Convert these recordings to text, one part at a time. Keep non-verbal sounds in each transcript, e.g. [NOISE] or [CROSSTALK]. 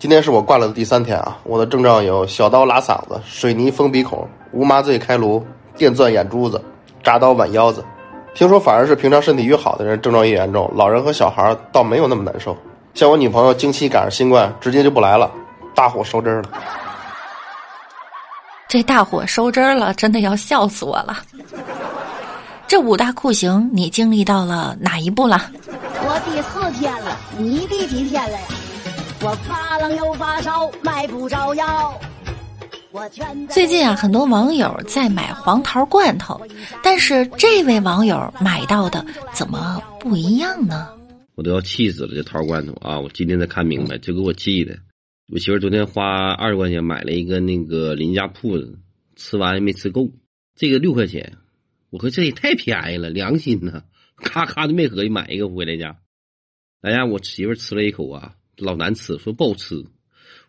今天是我挂了的第三天啊，我的症状有小刀拉嗓子、水泥封鼻孔、无麻醉开颅、电钻眼珠子、扎刀剜腰子。听说反而是平常身体越好的人症状越严重，老人和小孩倒没有那么难受。像我女朋友经期赶上新冠，直接就不来了，大火收汁了。这大火收汁了，真的要笑死我了。这五大酷刑你经历到了哪一步了？我第四天了，你第几天了呀？我发冷又发烧，买不着药。我全最近啊，很多网友在买黄桃罐头，但是这位网友买到的怎么不一样呢？我都要气死了！这桃罐头啊，我今天才看明白，就给我气的。我媳妇昨天花二十块钱买了一个那个邻家铺子，吃完也没吃够，这个六块钱，我说这也太便宜了，良心呐！咔咔的没合计买一个回来家。哎呀，我媳妇吃了一口啊。老难吃，说不好吃。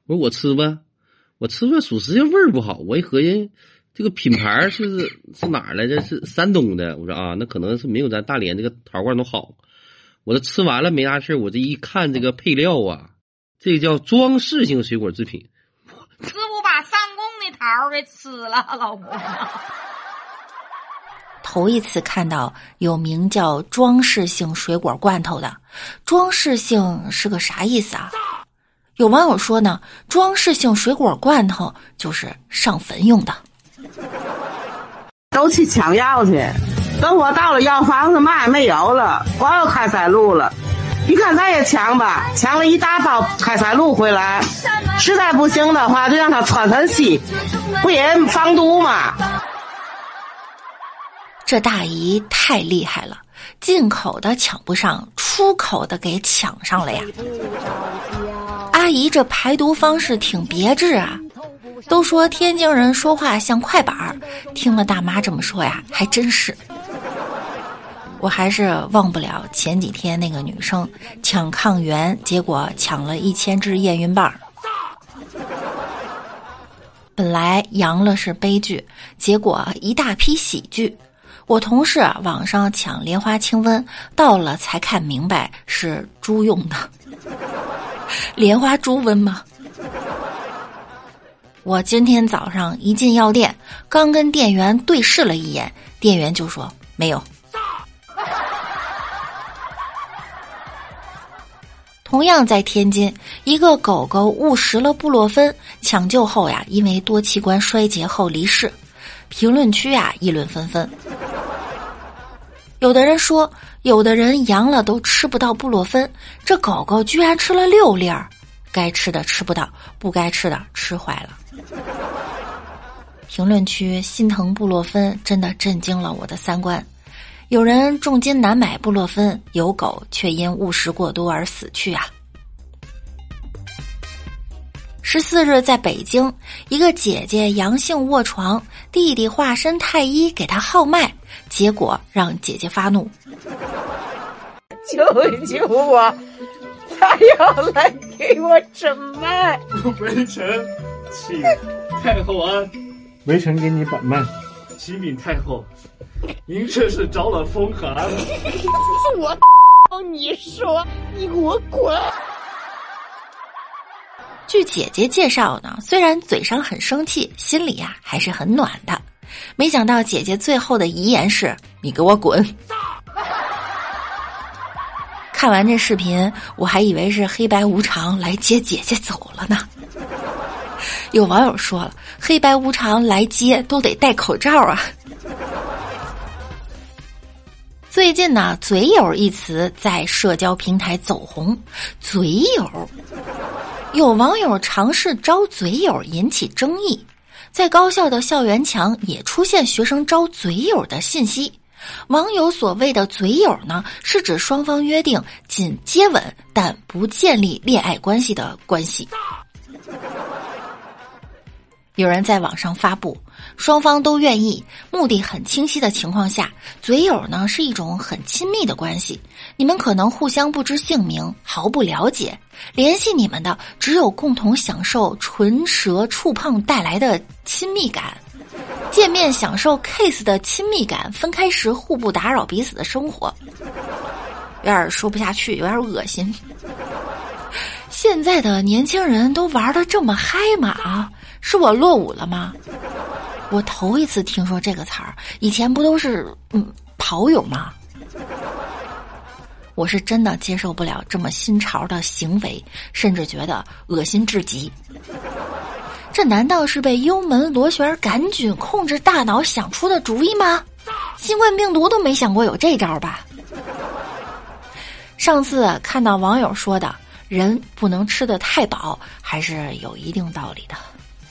我说我吃吧，我吃吧，属实这味儿不好。我一合计，这个品牌是 [LAUGHS] 是哪儿来着？是山东的。我说啊，那可能是没有咱大连这个桃罐头好。我这吃完了没啥事我这一看这个配料啊，这个叫装饰性水果制品，师傅把上供的桃给吃了，老婆。头一次看到有名叫装饰性水果罐头的，装饰性是个啥意思啊？有网友说呢，装饰性水果罐头就是上坟用的。都去抢药去，等我到了药房子，嘛也没有了，光有开塞露了。你看咱也抢吧，抢了一大包开塞露回来，实在不行的话，就让它穿很细，不也防毒吗？这大姨太厉害了，进口的抢不上，出口的给抢上了呀！阿姨这排毒方式挺别致啊。都说天津人说话像快板儿，听了大妈这么说呀，还真是。我还是忘不了前几天那个女生抢抗原，结果抢了一千支验孕棒。本来阳了是悲剧，结果一大批喜剧。我同事网上抢莲花清瘟，到了才看明白是猪用的，莲花猪瘟吗？我今天早上一进药店，刚跟店员对视了一眼，店员就说没有。同样在天津，一个狗狗误食了布洛芬，抢救后呀，因为多器官衰竭后离世，评论区啊议论纷纷。有的人说，有的人阳了都吃不到布洛芬，这狗狗居然吃了六粒儿，该吃的吃不到，不该吃的吃坏了。评论区心疼布洛芬，真的震惊了我的三观。有人重金难买布洛芬，有狗却因误食过多而死去啊。十四日，在北京，一个姐姐阳性卧床，弟弟化身太医给她号脉，结果让姐姐发怒：“救一救我！他要来给我诊脉。”微臣请太后安。微臣给你把脉。启禀太后，您这是着了风寒。[LAUGHS] 我 [LAUGHS] 你说，你给我滚！据姐姐介绍呢，虽然嘴上很生气，心里呀还是很暖的。没想到姐姐最后的遗言是：“你给我滚！[LAUGHS] ”看完这视频，我还以为是黑白无常来接姐姐走了呢。有网友说了：“黑白无常来接都得戴口罩啊。”最近呢，“嘴友”一词在社交平台走红，“嘴友”。有网友尝试招嘴友引起争议，在高校的校园墙也出现学生招嘴友的信息。网友所谓的嘴友呢，是指双方约定仅接吻但不建立恋爱关系的关系。有人在网上发布，双方都愿意，目的很清晰的情况下，嘴友呢是一种很亲密的关系。你们可能互相不知姓名，毫不了解，联系你们的只有共同享受唇舌触碰带来的亲密感，见面享受 kiss 的亲密感，分开时互不打扰彼此的生活。有点说不下去，有点恶心。[LAUGHS] 现在的年轻人都玩的这么嗨吗？是我落伍了吗？我头一次听说这个词儿，以前不都是嗯跑友吗？我是真的接受不了这么新潮的行为，甚至觉得恶心至极。这难道是被幽门螺旋杆菌控制大脑想出的主意吗？新冠病毒都没想过有这招吧？上次看到网友说的“人不能吃的太饱”，还是有一定道理的。